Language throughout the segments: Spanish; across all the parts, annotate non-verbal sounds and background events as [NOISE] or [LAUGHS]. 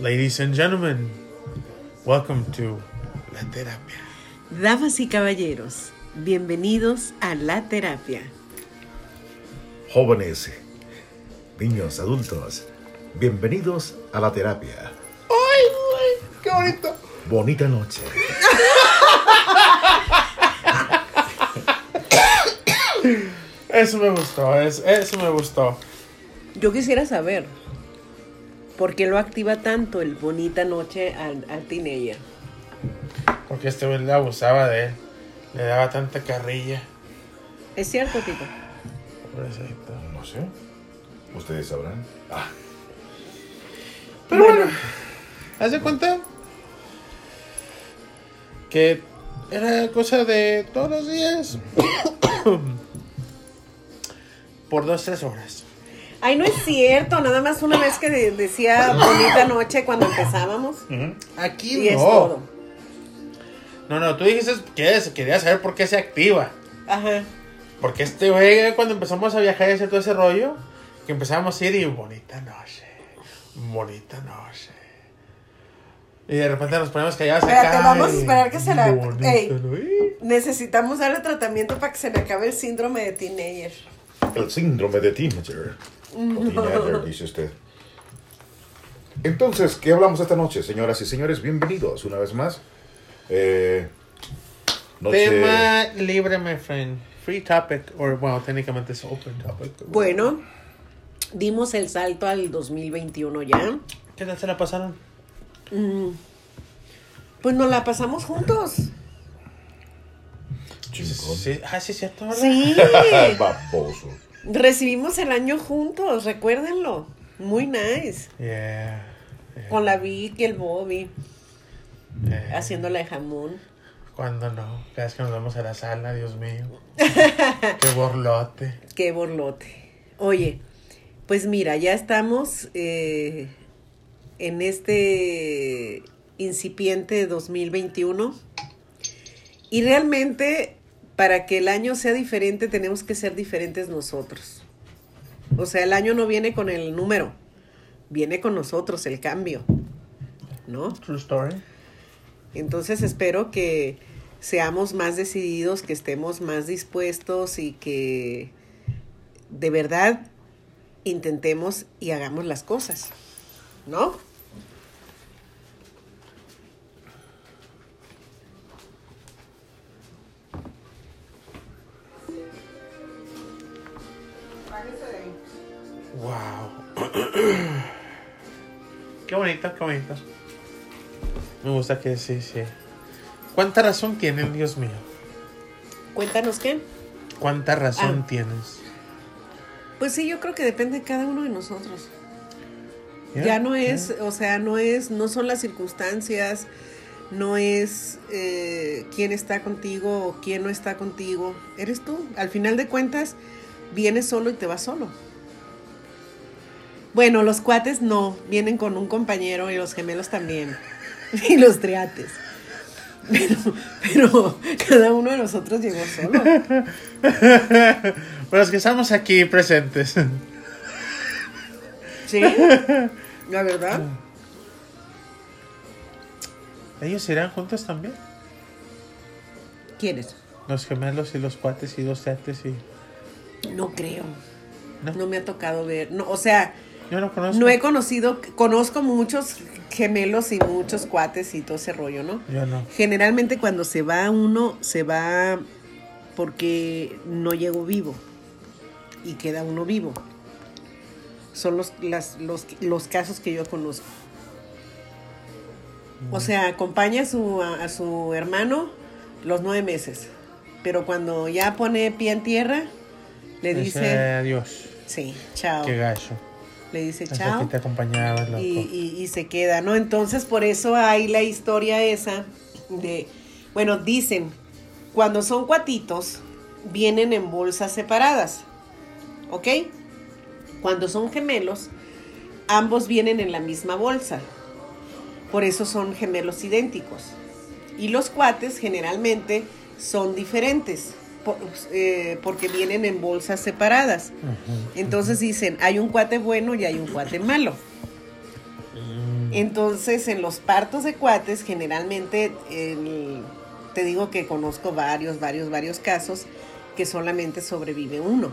Ladies and gentlemen, welcome to La Terapia. Damas y caballeros, bienvenidos a La Terapia. Jóvenes, niños, adultos, bienvenidos a la terapia. ¡Ay, güey! ¡Qué bonito! Bonita noche. [LAUGHS] Eso me gustó, es- eso me gustó. Yo quisiera saber por qué lo activa tanto el bonita noche al, al teenager. Porque este güey le abusaba de él. Le daba tanta carrilla. ¿Es cierto, Tito? Pobrecito. No sé. Ustedes sabrán. Ah, Pero bueno, haz de cuenta que era cosa de todos los días. [COUGHS] Por dos, tres horas. Ay, no es cierto, nada más una vez que de- decía bonita noche cuando empezábamos. Aquí Y es no. todo. No, no, tú dijiste que es- querías saber por qué se activa. Ajá. Porque este güey, cuando empezamos a viajar y hacer todo ese rollo, que empezamos a ir y bonita noche, bonita noche. Y de repente nos ponemos callados Espérate, acá. vamos a y esperar que se la- bonita Ey. noche. Necesitamos darle tratamiento para que se le acabe el síndrome de teenager. el síndrome de teenager. O teenager, [LAUGHS] dice usted. Entonces, ¿qué hablamos esta noche, señoras y señores? Bienvenidos una vez más. Eh, noche- Tema libre, my friend. Free topic, or bueno, técnicamente es open topic. Bueno, dimos el salto al 2021 ya. ¿qué tal se la pasaron? Mm, Pues nos la pasamos juntos. Chingón. Sí, ah, sí, cierto, ¿verdad? Sí. [LAUGHS] Baboso. Recibimos el año juntos, recuérdenlo. Muy nice. Yeah. yeah, Con la Vicky, el Bobby, yeah. haciendo la de jamón. Cuando no, cada vez que nos vamos a la sala, Dios mío. [LAUGHS] Qué borlote. Qué borlote. Oye, pues mira, ya estamos eh, en este incipiente 2021 y realmente para que el año sea diferente tenemos que ser diferentes nosotros. O sea, el año no viene con el número, viene con nosotros el cambio, ¿no? True story. Entonces espero que seamos más decididos, que estemos más dispuestos y que de verdad intentemos y hagamos las cosas, ¿no? Wow. [CLEARS THROAT] qué bonito, qué bonito. Me gusta que sí, sí. ¿Cuánta razón tienen, Dios mío? Cuéntanos qué. ¿Cuánta razón Ah. tienes? Pues sí, yo creo que depende de cada uno de nosotros. Yeah, Ya no yeah. es, o sea, no es, no son las circunstancias, no es eh, quién está contigo o quién no está contigo. Eres tú. Al final de cuentas, vienes solo y te vas solo. Bueno, los cuates no, vienen con un compañero y los gemelos también. [LAUGHS] Y los triates. Pero, pero cada uno de nosotros llegó solo. [LAUGHS] Pero es que estamos aquí presentes. ¿Sí? [LAUGHS] La verdad. ¿Ellos irán juntos también? ¿Quiénes? Los gemelos y los cuates y los tetes y... No creo. ¿No? No me ha tocado ver. No, o sea, Yo no conozco. no he conocido, conozco muchos gemelos y muchos cuates y todo ese rollo, ¿no? Yo no. Generalmente cuando se va uno, se va porque no llegó vivo y queda uno vivo. Son los, las- los, los casos que yo conozco. O sea, acompaña a su, a, a su hermano los nueve meses, pero cuando ya pone pie en tierra, le dice, adiós. sí, chao. Qué gacho. Le dice chao que te acompañaba, loco. y, y- y se queda, ¿no? Entonces por eso hay la historia esa de, bueno, dicen, cuando son cuatitos, vienen en bolsas separadas, ¿ok? Cuando son gemelos, ambos vienen en la misma bolsa, por eso son gemelos idénticos. Y los cuates generalmente son diferentes, por- eh, porque vienen en bolsas separadas. Entonces dicen, hay un cuate bueno y hay un cuate malo. Mm. Entonces, en los partos de cuates, generalmente, el- te digo que conozco varios, varios, varios casos que solamente sobrevive uno.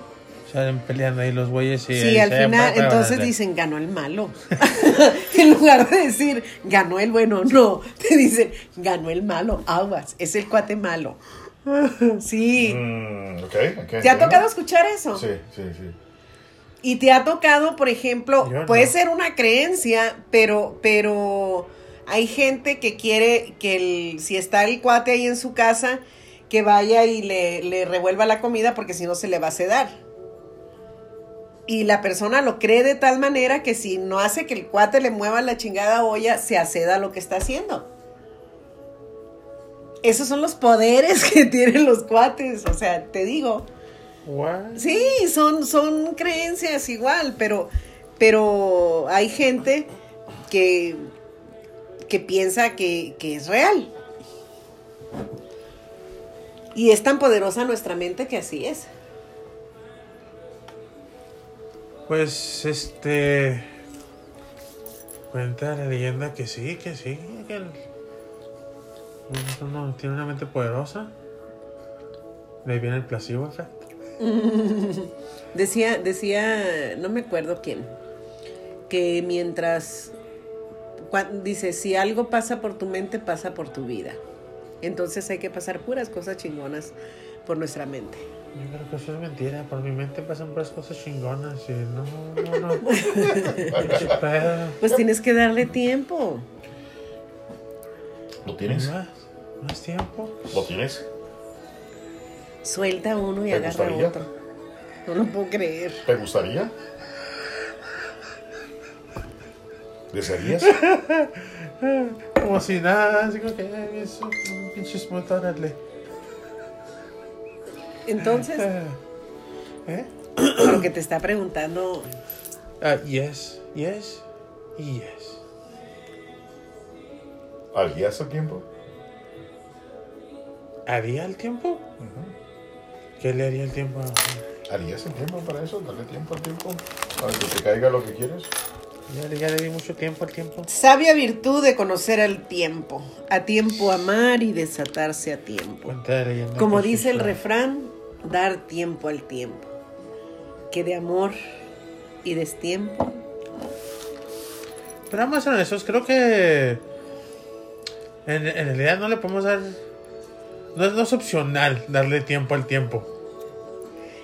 Salen peleando ahí los güeyes y... Sí, al final, entonces dicen, ganó el malo. [LAUGHS] en lugar de decir, ganó el bueno, no. [LAUGHS] Te dicen, ganó el malo, aguas, es el cuate malo. [LAUGHS] sí. Mm. ¿Te ha tocado escuchar eso? Sí, sí, sí. Y te ha tocado, por ejemplo, Yo no. puede ser una creencia, pero, pero hay gente que quiere que el, si está el cuate ahí en su casa, que vaya y le, le revuelva la comida porque si no se le va a sedar. Y la persona lo cree de tal manera que si no hace que el cuate le mueva la chingada olla, se aceda lo que está haciendo. Esos son los poderes [LAUGHS] que tienen los cuates, o sea, te digo. What? Sí, son, son creencias igual, pero, pero hay gente que, que piensa que, que es real. Y es tan poderosa nuestra mente que así es. Pues, este... Cuenta la leyenda que sí, que sí, que Uno tiene una mente poderosa. De ahí viene el placebo effect. [LAUGHS] Decía, decía, no me acuerdo quién, que mientras, dice, si algo pasa por tu mente, pasa por tu vida. Entonces hay que pasar puras cosas chingonas por nuestra mente. Yo creo que eso es mentira. Por mi mente pasan puras cosas chingonas y no, no, no. [LAUGHS] Pues tienes que darle tiempo. ¿Lo tienes? Más, más tiempo. ¿Lo tienes? Suelta uno y ¿Te agarra gustaría? otro. No lo puedo creer. ¿Te gustaría? ¿Desearías? [LAUGHS] Como si nada, así como que ay, es un pinche smooth, órale. Entonces, [LAUGHS] ¿Eh? lo que te está preguntando, Ah, yes, yes y yes. ¿Harías el tiempo? ¿Haría el tiempo? ¿Qué le haría el tiempo? ¿Harías el tiempo para eso? Darle tiempo al tiempo. Para que te caiga lo que quieres. Ya, le- ya le di mucho tiempo al tiempo. sabia virtud de conocer al tiempo, a tiempo amar y desatarse a tiempo. Como dice el refrán, dar tiempo al tiempo. Que de amor y destiempo. Pero vamos a honestos, creo que en, en realidad no le podemos dar. No, es- no es opcional darle tiempo al tiempo.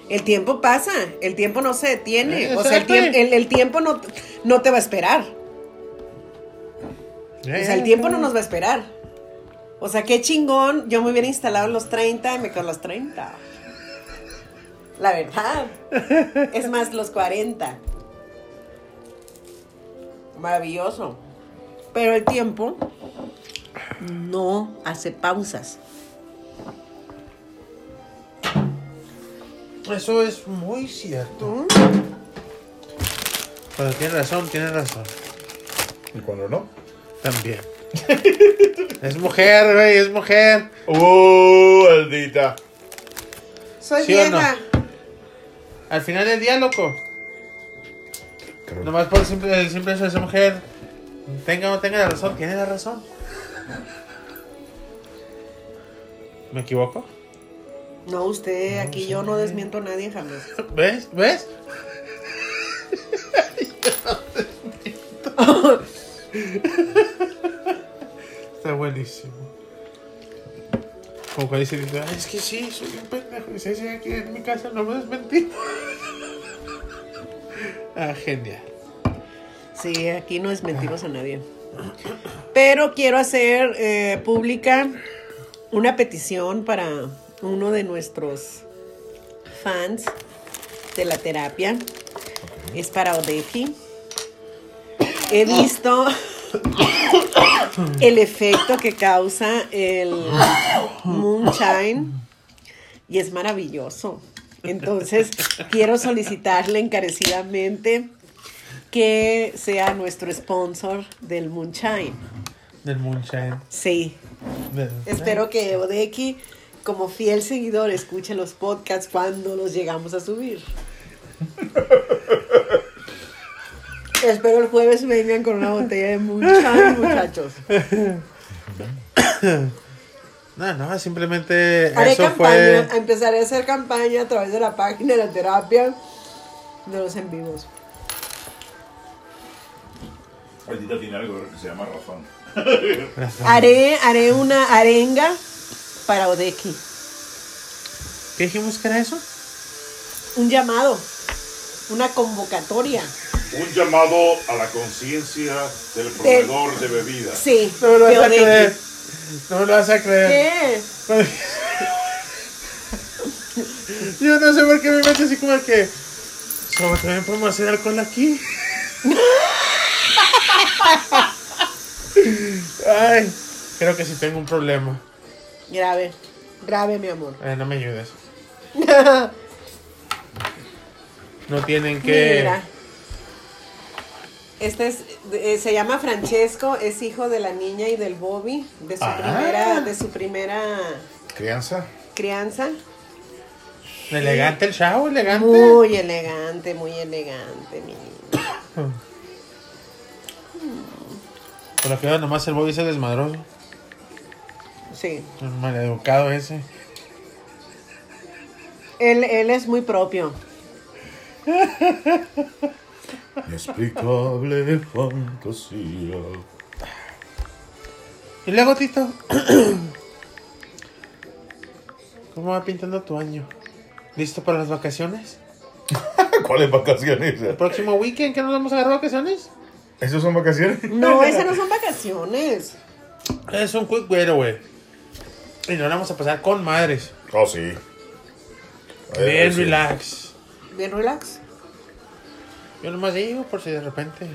El tiempo pasa, el tiempo no se detiene. Eh, o sea, el, tiemp- el- el tiempo no, no te va a esperar. O sea, el tiempo no nos va a esperar. O sea, qué chingón. Yo me hubiera instalado en los 30 y me quedo en los 30. La verdad. Es más, los 40. Maravilloso. Pero el tiempo no hace pausas. Eso es muy cierto. Cuando tiene razón, tiene razón. ¿Y cuando no? También. [LAUGHS] es mujer, güey, es mujer. ¡Uh, maldita! Soy ¿Sí o no? vieja. Al final del día, loco. Nomás por el simple, el simple hecho de ser mujer. Tenga o no tenga la razón, tiene la razón. ¿Me equivoco? No, usted, aquí yo no desmiento a nadie jamás. [LAUGHS] ¿Ves? ¿Ves? [LAUGHS] Está buenísimo. Como cuando dice, dice, "Ay, es que sí, soy un pendejo. Dice, sí, aquí en mi casa no me desmentí. [LAUGHS] ah, genial. Sí, aquí no desmentimos a nadie. Pero quiero hacer eh, pública una petición para uno de nuestros fans de la terapia. Es para Odeki. He visto el efecto que causa el moonshine y es maravilloso. Entonces, quiero solicitarle encarecidamente que sea nuestro sponsor del moonshine. Del moonshine. Sí, Del- espero que Odeki, como fiel seguidor, escuche los podcasts cuando los llegamos a subir. [LAUGHS] Espero el jueves vengan con una botella de [LAUGHS] muchachos, muchachos. [COUGHS] No, no, simplemente Haré eso campaña, fue. empezaré a hacer campaña a través de la página de la terapia de los en vivos. Maldita tiene algo que se llama razón. Haré, haré una arenga para Odeki. ¿Qué dijimos que era eso? Un llamado, una convocatoria. Un llamado a la conciencia del proveedor de bebidas. Sí, No me lo vas a Odeki. creer. No me lo vas a creer. ¿Qué? [LAUGHS] Yo no sé por qué me meto así como que. Solo también podemos hacer alcohol aquí. Ay, creo que sí tengo un problema. Grave, grave, mi amor. Eh, no me ayudes. [LAUGHS] No tienen que. Mira. Este es, eh, se llama Francesco, es hijo de la niña y del Bobby, de su Ah. primera, de su primera Crianza. crianza. Elegante el chavo, elegante. Muy elegante, muy elegante, mi niño. [COUGHS] Por lo que veo, nomás el Bobby es el desmadroso. Sí. El maleducado ese. Él, él es muy propio. Inexplicable fantasía. Y luego, Tito. [CLEARS THROAT] ¿Cómo va pintando tu año? ¿Listo para las vacaciones? [LAUGHS] ¿Cuáles vacaciones? ¿El próximo weekend que nos vamos a agarrar vacaciones? ¿Esos son vacaciones? No, esas no son vacaciones. Es un quick güey. Y nos vamos a pasar con madres. Oh, sí. Bien sí. relax. Bien relax. Yo nomás digo por si de repente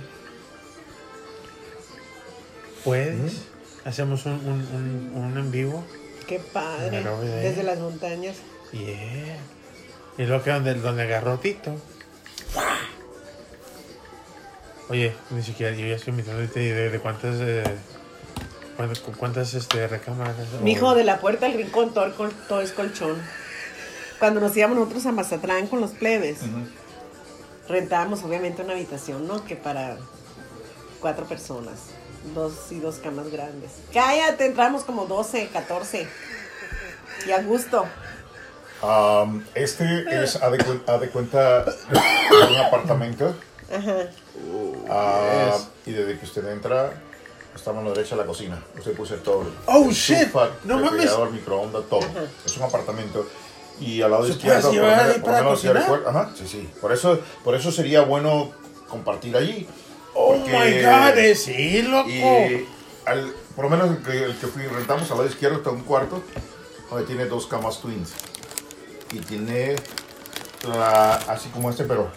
puedes. Hacemos un, un, un, un en vivo. Qué padre. Desde las montañas. Yeah. Y luego que donde, donde agarró Tito. Oye, ni siquiera yo ya estoy invitando de, de cuántas eh, cuántas, cuántas este recámaras. Mi hijo de la puerta al rincón, todo, todo es colchón. Cuando nos íbamos nosotros a Mazatlán con los plebes, rentábamos obviamente una habitación, ¿no? Que para cuatro personas. Dos y dos camas grandes. Cállate, entramos como 12, 14. Y a gusto. Am, este es, haz de, haz de cuenta, un apartamento. Ajá. ah, Es. y desde que usted entra, está a mano derecha la cocina. Usted puede hacer todo. Oh, shit. Estufa, No mames. refrigerador, microondas, todo. Es un apartamento. Y al lado ¿Se izquierdo, puede llevar ahí por para lo menos, yo cocinar? recuerdo- ajá, sí, sí. Por eso, por eso sería bueno compartir allí. Oh porque- my god, sí, loco. Y al- por lo menos el que, el que fui, rentamos al lado izquierdo está un cuarto donde tiene dos camas twins. Y tiene la, así como este, pero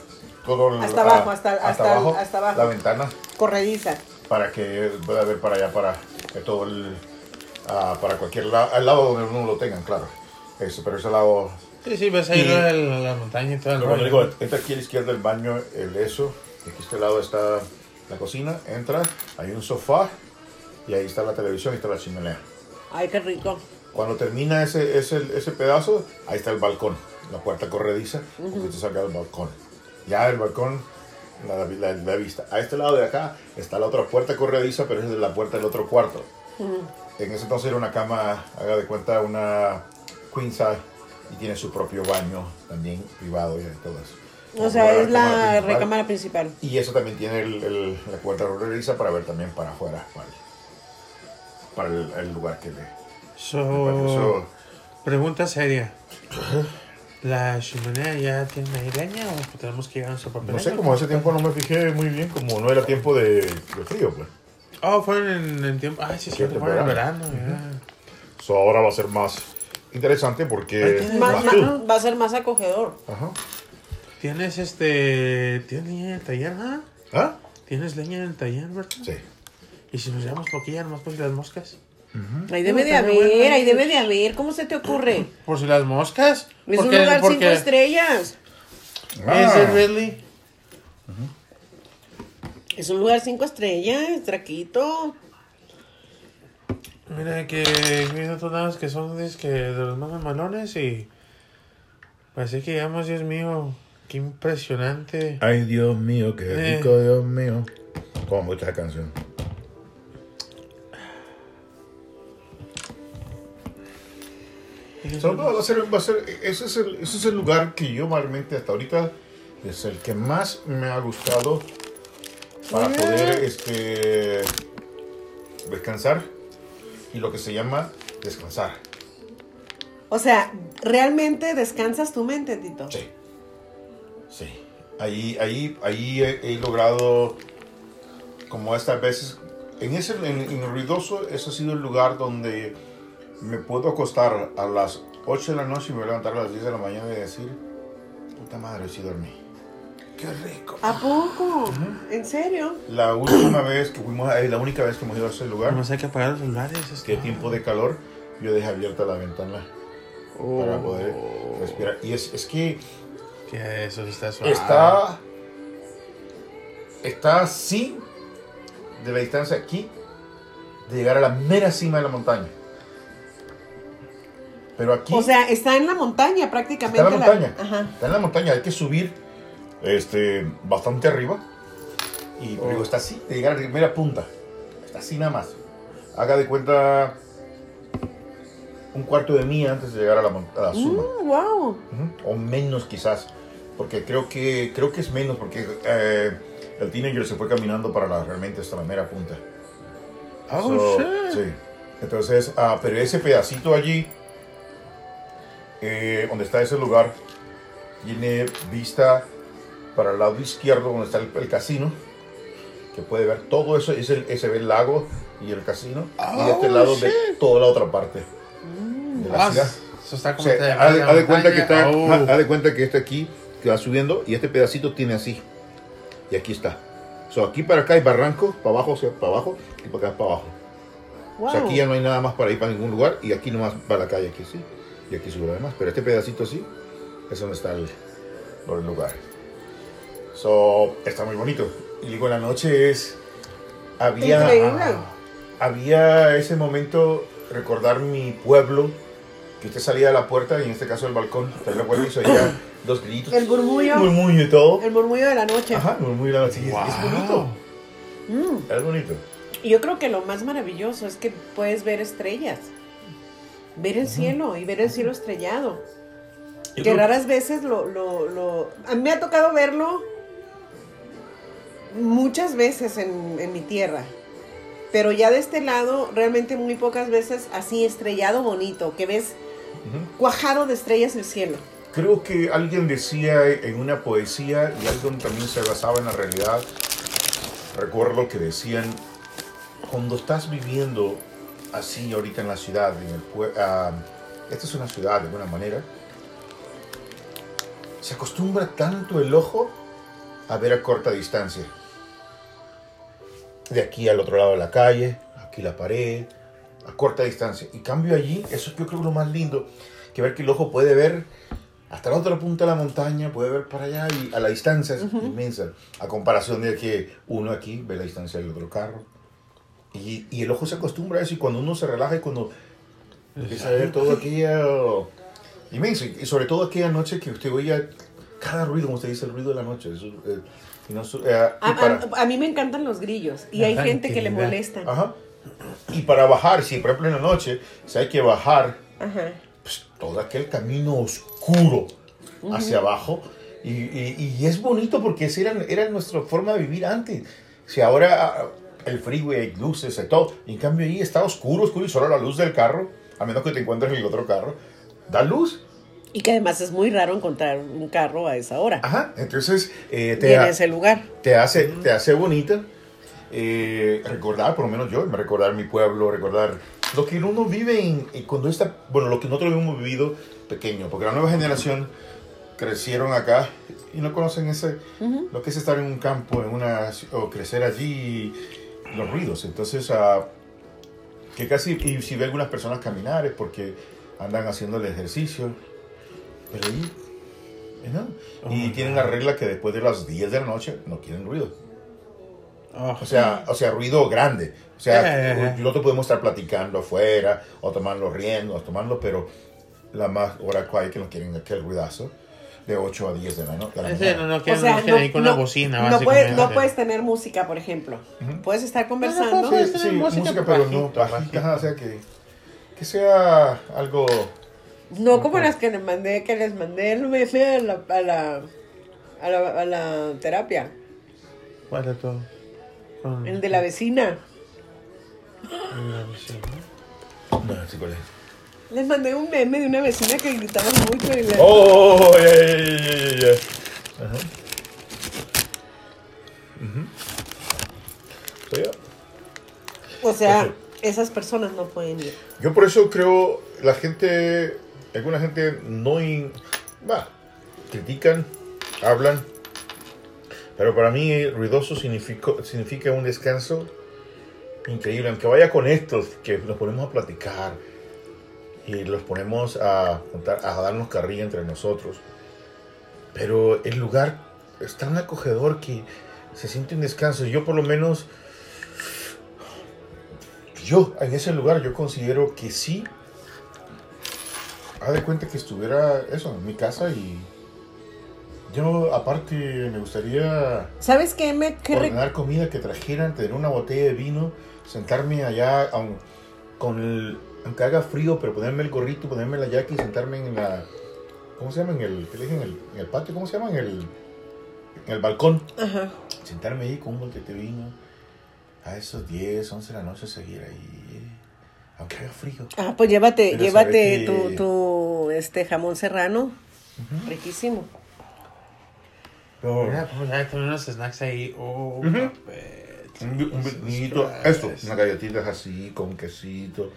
todo el- Hasta abajo, ah, hasta- hasta- abajo, hasta abajo. la ventana Corrediza. para que pueda ver para allá, para que todo el, ah, para cualquier lado, al lado donde uno lo tengan, claro. Eso, pero ese lado, Sí, sí, ves ahí Y- la, la- la montaña y todo el pero cuando rollo. digo, entra aquí a la izquierda el baño, el eso, aquí a este lado está la cocina, entra, hay un sofá y ahí está la televisión y está la chimenea. Ay, qué rico. Cuando termina ese, ese, ese pedazo, ahí está el balcón, la puerta corrediza, porque usted salga del balcón. Ya el balcón, la, la, la vista. A este lado de acá está la otra puerta corrediza, pero es de la puerta del otro cuarto. En ese entonces era una cama, haga de cuenta, una queen size, y tiene su propio baño también privado y todo eso. O sea, es la principal. recámara principal. Y eso también tiene el- el- la puerta corrediza para ver también para afuera, para, el- para el, el lugar que le... So, Eso- pregunta seria. ¿La chimenea ya tiene ahí leña o tenemos que llegar a nuestro papel? No sé, como hace tiempo no me fijé muy bien, como no era tiempo de, de frío, pues. Oh, fueron en, en tiempo. Ay, sí, sí, Sí, fueron en verano. verano. ya. So, ahora va a ser más interesante porque... Más- va a ser más acogedor. Ajá. Tienes este. ¿Tienes leña en el taller, ah? ¿Ah? ¿Tienes leña en el taller, verdad? Sí. Y si nos llevamos poquilla, nomás por si las moscas. Ahí debe de haber, bueno, ahí debe de haber. ¿Cómo se te ocurre? [CLEARS THROAT] Por si las moscas. Es un Porque- lugar porque- cinco estrellas. ¿Is Ah. it really? Es un lugar cinco estrellas, Traquito. Mira que viendo otros lados que son es que de los más malones y parece que llegamos, Dios mío, Qué impresionante. Ay, Dios mío, qué Eh. rico, Dios mío. Gusta esa canción. Todo va a ser, va a ser- ese, es el, ese es el lugar que yo realmente hasta ahorita es el que más me ha gustado para poder este, descansar y lo que se llama descansar. O sea, ¿realmente descansas tu mente, Tito? Sí. Sí. Ahí, ahí, ahí he, he logrado, como estas veces, en ese en, en ruidoso, ese ha sido el lugar donde me puedo acostar a las 8 de la noche y me voy a levantar a las 10 de la mañana y decir, puta madre, sí dormí. Qué rico. ¿A poco? ¿En serio? La última [CLEARS THROAT] vez que fuimos, es la única vez que hemos ido a ese lugar, Nomás hay que apagar los celulares. es que todo. tiempo de calor, yo dejé abierta la ventana para Oh, poder respirar. Y es, es que Que eso está suave. Está. Está así de la distancia aquí de llegar a la mera cima de la montaña. Pero aquí O sea, está en la montaña prácticamente. está en la montaña. Ajá. Está en la montaña, hay que subir este, bastante arriba. Y pero Oh. digo, está así de llegar a la mera punta. Está así nada más. Haga de cuenta un cuarto de mía antes de llegar a la, a la suma. Mm, wow. Ujú, o menos quizás porque creo que creo que es menos porque eh, el teenager se fue caminando para la, realmente hasta la mera punta Oh, So, shit. sí entonces ah, pero ese pedacito allí eh, donde está ese lugar tiene vista para el lado izquierdo donde está el, el casino que puede ver todo eso es el, ese ve el lago y el casino y de este Oh, lado shit. toda la otra parte de la Ah, ciudad eso está o como sea, te- haz de, haz de cuenta que está, Oh. haz de cuenta que este aquí que va subiendo y este pedacito tiene así. Y aquí está. So, aquí para acá hay barranco, para abajo, o sea, para abajo y para acá para abajo. Wow. O sea, aquí ya no hay nada más para ir para ningún lugar y aquí nomás para la calle, aquí sí. Y aquí sube lo demás. Pero este pedacito sí, es donde está el, el lugar. So, está muy bonito. Y digo, en la noche es... Había, Increíble. había ese momento, recordar mi pueblo, que usted salía de la puerta y en este caso el balcón, usted recuerda y se oía [CLEARS THROAT] los grillitos. El murmullo. Murmullo y todo. El murmullo de la noche. Ajá, murmullo. Sí, es, es Wow. bonito. Mm. Es bonito. Y yo creo que lo más maravilloso es que puedes ver estrellas. Ver el cielo y ver el cielo estrellado. Yo que raras veces lo, lo, lo... A mí me ha tocado verlo muchas veces en, en mi tierra. Pero ya de este lado, realmente muy pocas veces así estrellado bonito, que ves cuajado de estrellas el cielo. Creo que alguien decía en una poesía y alguien también se basaba en la realidad. Recuerdo que decían, cuando estás viviendo así ahorita en la ciudad, en el ah, esta es una ciudad de alguna manera, se acostumbra tanto el ojo a ver a corta distancia. De aquí al otro lado de la calle, aquí la pared, a corta distancia. Y cambio allí, eso yo creo que es lo más lindo, que ver que el ojo puede ver hasta la otra punta de la montaña, puede ver para allá y a la distancia es inmensa. A comparación de que uno aquí ve la distancia del otro carro. Y, y el ojo se acostumbra a eso y cuando uno se relaja y cuando empieza a ver todo aquello inmenso. Y sobre todo aquella noche que usted oía cada ruido, como usted dice, el ruido de la noche. Eso, eh, y no eh, y A, para- a- a mí me encantan los grillos y hay gente que le molestan. Ajá. Y para bajar, si por ejemplo en la noche, si hay que bajar Ajá. pues, todo aquel camino oscuro hacia abajo. Y, y- y es bonito porque esa era, era nuestra forma de vivir antes. Si ahora ah, el freeway hay luces y todo, y en cambio ahí está oscuro, oscuro y solo la luz del carro, a menos que te encuentres en el otro carro, da luz. Y que además es muy raro encontrar un carro a esa hora. Ajá, entonces eh, y te, en ha- ese lugar. te hace, te hace bonita eh, recordar, por lo menos yo, recordar mi pueblo, recordar lo que uno vive en, en cuando está, bueno, lo que nosotros hemos vivido pequeño, porque la nueva generación crecieron acá y no conocen ese, lo que es estar en un campo, en una, o crecer allí, los ruidos. Entonces, ah, que casi, y si ve algunas personas caminar es porque andan haciendo el ejercicio, pero ahí, eh, no. y Oh, tienen la regla que después de las 10 de la noche no quieren ruido. Oh, O sea, o sea, ruido grande. O sea, Eh. nosotros podemos estar platicando afuera, o tomarlo riendo, o tomarlo, pero la más hora hay que no quieren aquel ruidazo. De 8 a 10 de la, no- de la mañana. no, no O quieren sea, no, no, ahí con no- una bocina, no puedes, no puedes tener música, por ejemplo. Ujú. Puedes estar no, conversando. puedes Sí, tener sí, música, música, pero pero no bajito, bajita, bajito. o sea que, que sea algo... No como las que les mandé, que les mandé el meme a la, a la, a la, a la terapia. ¿Cuál de todo? El de la vecina. la vecina. No, sí, ¿cuál es? Les mandé un meme de una vecina que gritaba mucho y le... ¡Oh! ya, ya, ya. Ajá. O sea, esas personas no pueden ir. Yo por eso creo, la gente, alguna gente no, in- va, critican, hablan, pero para mí ruidoso significa, significa un descanso increíble, aunque vaya con estos, que nos ponemos a platicar y los ponemos a, darnos carrilla entre nosotros, pero el lugar es tan acogedor que se siente un descanso. Yo por lo menos yo en ese lugar yo considero que sí. Haz de cuenta que estuviera eso, en mi casa y yo aparte me gustaría ¿Sabes qué? Me, qué ordenar comida que trajeran, tener una botella de vino, sentarme allá con el, aunque haga frío, pero ponerme el gorrito, ponerme la jacket y sentarme en la, ¿cómo se llama? En el, ¿qué le dije? En el, en el patio, ¿cómo se llama? En el, en el balcón Ajá. sentarme ahí con un boquete de vino a esos 10, 11 de la noche seguir ahí, aunque haga frío. Ah, pues llévate, Pero llévate tu, tu este jamón serrano. Riquísimo. Pero, Mira, pues hay unos snacks ahí. Oh, papel. un, un esto, unas galletitas así, con quesito.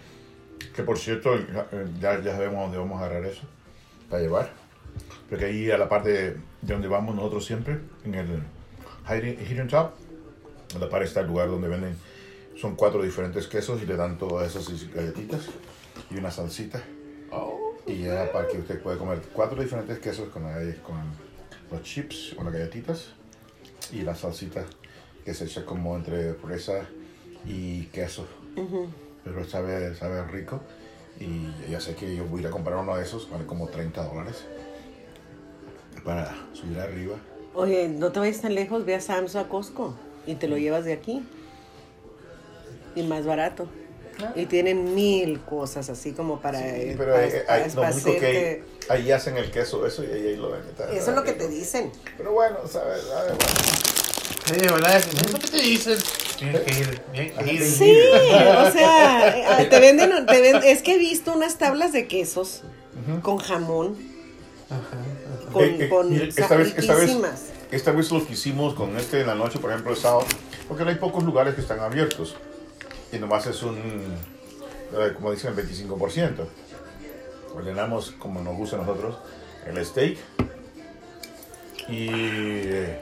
Que por cierto, ya, ya sabemos dónde vamos a agarrar eso para llevar. Porque ahí a la parte de donde vamos nosotros siempre, en el Hidden, Top, a la par está el lugar donde venden, son cuatro diferentes quesos y le dan todas esas galletitas y una salsita. Oh. Y ya para que usted pueda comer cuatro diferentes quesos con, la- con los chips, con las galletitas y la salsita que se echa como entre fresa y queso. Pero sabe, sabe rico. Y ya sé que yo voy a ir a comprar uno de esos, vale como 30 dólares. Para subir arriba. Oye, no te vayas tan lejos, ve a Sam's o a Costco y te lo llevas de aquí. Y más barato. Y tienen mil cosas así como para... Sí, eh, pero ahí- lo único que hacen el queso, eso y ahí, ahí lo venden. Eso es lo que te dicen. Pero bueno, sabe, sabe, bueno. Sí, ¿verdad? ¿Eso qué te dicen? Tienes que ir, que ir. Sí, o sea, [LAUGHS] eh, te venden, te es que he visto unas tablas de quesos con jamón, con, Eh, eh, con esta vez, esta vez, esta vez lo que hicimos con este en la noche, por ejemplo, el sábado, porque hay pocos lugares que están abiertos y nomás es un, eh, como dicen, el 25%. Ordenamos, como nos gusta a nosotros, el steak y eh,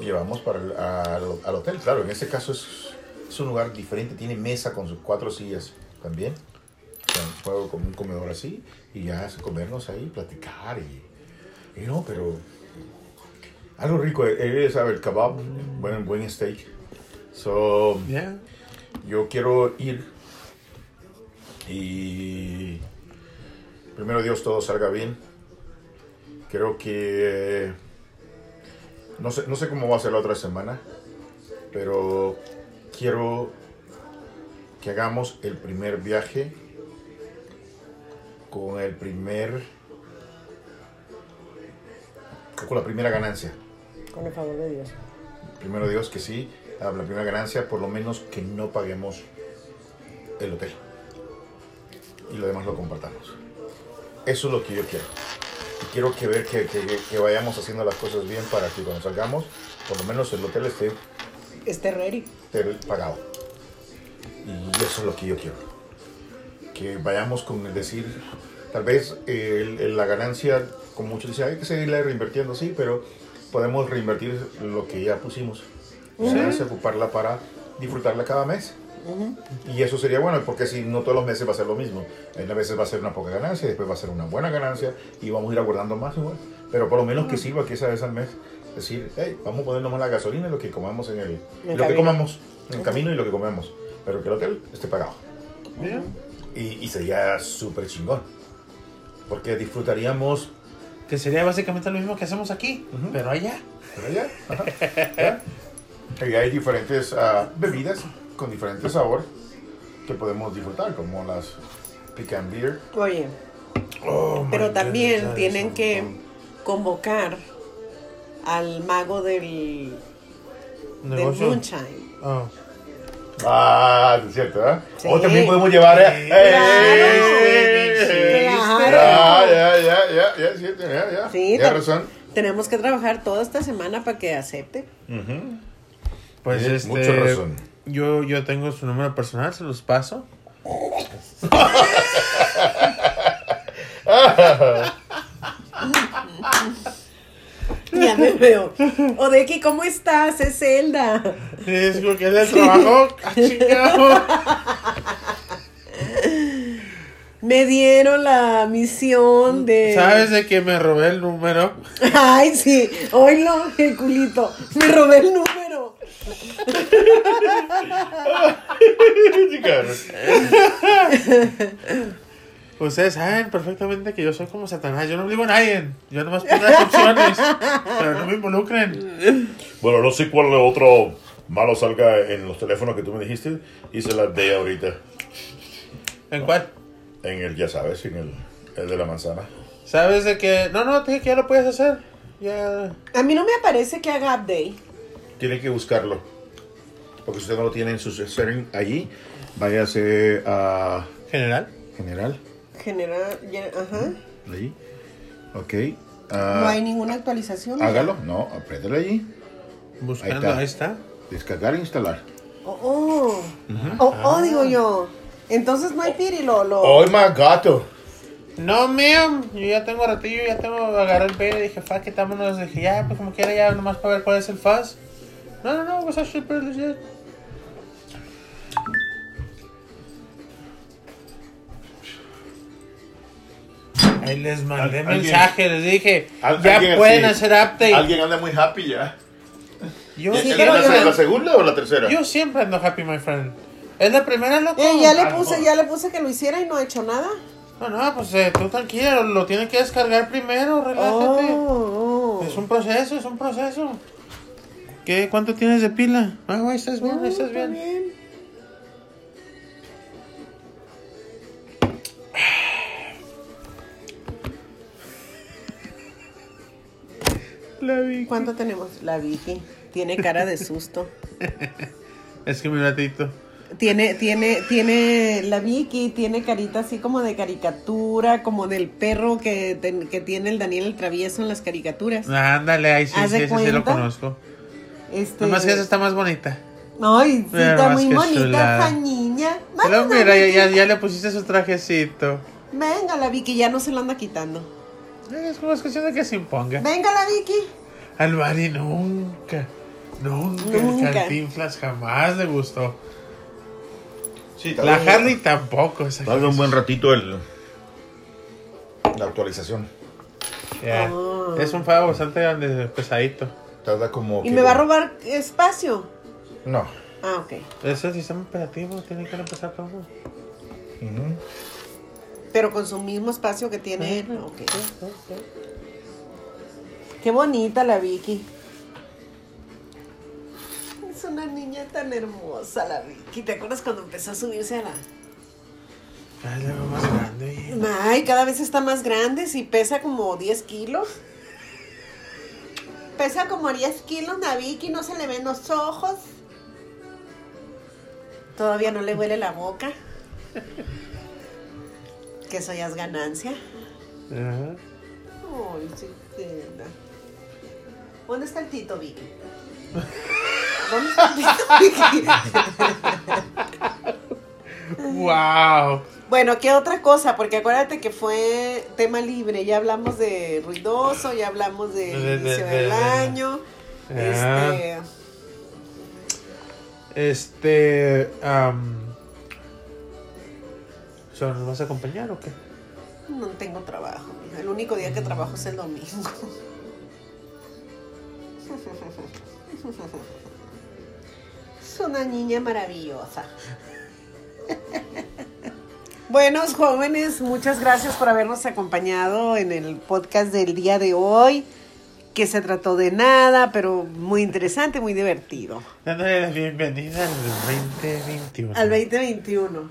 llevamos para el- al, al hotel. Claro, en este caso es, es un lugar diferente, tiene mesa con sus cuatro sillas también. Juego como un comedor así y ya comernos ahí, platicar y, y no, pero algo rico, él sabe el kebab, buen, buen steak. So, Ya. yo quiero ir y primero Dios todo salga bien. Creo que no sé, no sé cómo va a ser la otra semana, pero quiero que hagamos el primer viaje con el primer con la primera ganancia. Con el favor de Dios. Primero Dios que sí, la primera ganancia, por lo menos que no paguemos el hotel. Y lo demás lo compartamos. Eso es lo que yo quiero. Quiero que ver que, que- que vayamos haciendo las cosas bien para que cuando salgamos, por lo menos el hotel esté, Este ready. esté pagado. Y eso es lo que yo quiero. Que vayamos con el decir, tal vez el- la ganancia, como muchos dicen, hay que seguirla reinvirtiendo, sí, pero podemos reinvertir lo que ya pusimos. La ganancia, ocuparla para disfrutarla cada mes. Y eso sería bueno, porque si no todos los meses va a ser lo mismo. En veces va a ser una poca ganancia, después va a ser una buena ganancia y vamos a ir aguardando más igual. Pero por lo menos que sirva que esa vez al mes. Decir, hey, vamos a ponernos más la gasolina y lo que comamos en el... Lo que camino. comamos en el camino y lo que comemos. Pero que el hotel esté pagado. Y, y sería súper chingón. Porque disfrutaríamos Que sería básicamente lo mismo que hacemos aquí, Ujú. pero allá. Pero ya, ajá, ya. [LAUGHS] Hay diferentes ah, bebidas con diferentes sabores que podemos disfrutar, como las pecan beer. Oye, Oh, pero también goodness, tienen que convocar al mago del, del moonshine. Oh. Ah, es cierto, ¿eh? Sí. O también podemos llevar. ¿eh? Sí. ¡Eh! Claro. Ya, ya, ya, ya, ya, cierto, ya, ya. Sí, tam- razón. Tenemos que trabajar toda esta semana para que acepte. Ujú. Pues Tienes este. mucha razón. Yo, yo tengo su número personal, se los paso. [LAUGHS] Ya me veo. Odeki, ¿cómo estás? Es Zelda. Es porque es el trabajo. ¡Ah! Me dieron la misión de. ¿Sabes de que me robé el número? [LAUGHS] Ay, sí. Oílo, el culito. Me robé el número. [LAUGHS] Cabrón. [LAUGHS] Ustedes saben perfectamente que yo soy como Satanás. Yo no obligo a nadie. Yo nomás pongo las opciones. pero no me involucren. Bueno, no sé cuál otro malo salga en los teléfonos que tú me dijiste. Hice la de ahorita. ¿En cuál? En el, ya sabes, en el, el de la manzana. ¿Sabes de que.? No, no, te dije que ya lo puedes hacer. Ya. A mí no me aparece que haga update. Tiene que buscarlo. Porque si usted no lo tiene en su setting allí, váyase a General. general. General. ya- Ajá. Allí. Ok. No ah, hay ninguna actualización. hágalo. No, apriétale allí. Buscando, Ahí ahí está. Descargar e instalar. Oh, oh. Oh, oh, digo yo. Entonces no hay pirilo. Lo... ¡Ay, my gato! No, mío. Yo ya tengo ratillo, ya tengo. Agarré el pelo y dije, fuck it, vámonos. Dije, ya, pues como quiera, ya nomás para ver cuál es el fuzz. No, no, no, was actually pretty legit. Ahí les mandé mensaje, les dije, Al- ya alguien pueden así- hacer update. Alguien anda muy happy ya. Yo, ¿Es la- segunda o la tercera? yo siempre ando happy, my friend. Es la primera, loco. Eh, ya le Ah, puse, ya le puse que lo hiciera y no ha hecho nada. No, no, pues eh, tú tranquilo, lo tiene que descargar primero, relájate. Oh, oh. Es un proceso, es un proceso. ¿Qué? ¿Cuánto tienes de pila? Ah, güey, estás bien, estás está bien. La. ¿Cuánto tenemos? La Vicky. Tiene cara de susto. [LAUGHS] Es que mi gatito. Tiene, tiene, tiene, la Vicky tiene carita así como de caricatura, como del perro que, ten- que tiene el Daniel el Travieso en las caricaturas. Ándale, ahí sí, ¿Haz sí, ese sí lo conozco. Este, Nomás que esa está más bonita. Ay, sí, Mira está muy bonita chulada. esa niña. Pero mira, ya, ya, Vicky. ya le pusiste su trajecito. Venga, la Vicky, ya no se lo anda quitando. Es como es cuestión de que se imponga. Venga, la Vicky. Al Mari nunca, nunca, Nunca. el Cantinflas jamás le gustó. Sí, La Harley tampoco. esa un buen ratito el, la actualización. Ya. Ah. Es un juego bastante grande, pesadito. Tarda como. ¿Y que- me va a robar espacio? No. Ah, ok. Es el sistema operativo, tiene que empezar todo. Pero con su mismo espacio que tiene él. Ok. Qué bonita la Vicky. Es una niña tan hermosa la Vicky. ¿Te acuerdas cuando empezó a subirse a la... Ay, la veo más grande. Ay, cada vez está más grande, si pesa como 10 kilos. Pesa como 10 kilos la Vicky, no se le ven los ojos. Todavía no le huele la boca. Que eso ya es ganancia. Ajá. Ay, sí, tierna. ¿Dónde está el Tito, Vicky? ¿Dónde está el Tito, Vicky? Wow. Bueno, ¿qué otra cosa? Porque acuérdate que fue tema libre. Ya hablamos de ruidoso, ya hablamos de, De- de- inicio de- del de- año. Ah. Este, Este. ¿so, ¿Nos vas a acompañar o qué? no tengo trabajo. mija. El único día que trabajo es el domingo. Es una niña maravillosa. Buenos jóvenes, muchas gracias por habernos acompañado en el podcast del día de hoy, que se trató de nada, pero muy interesante, muy divertido. Dándole la bienvenida al 2021. Al 2021.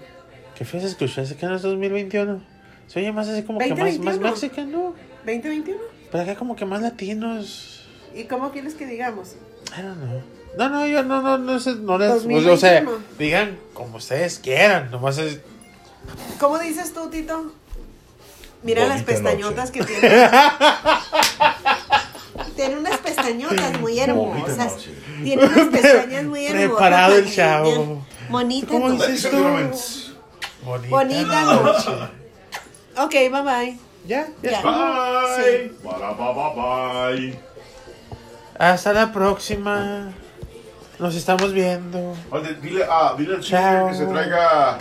¿Qué fue se escuchó? ¿Ese es 2021? Se oye más así como que más, más 2021. mexicano. ¿2021? Pero acá como que más latinos. ¿Y cómo quieres que digamos? I don't know. No, no, yo no, no, no, sé, no les... pues, o sea, 2021. digan como ustedes quieran. Nomás es... ¿Cómo dices tú, Tito? Mira las Bonita pestañotas que tiene. [LAUGHS] tiene unas pestañotas muy hermosas. noche. Tiene unas [LAUGHS] pestañas muy hermosas. Preparado el chavo. Bonita ¿Cómo noche. dices tú? Bonita, Bonita noche. Ok, bye bye. Ya. Bye. Bye, bye, bye, bye. Hasta la próxima. Nos estamos viendo. Oye, dile, ah, dile al chico que se traiga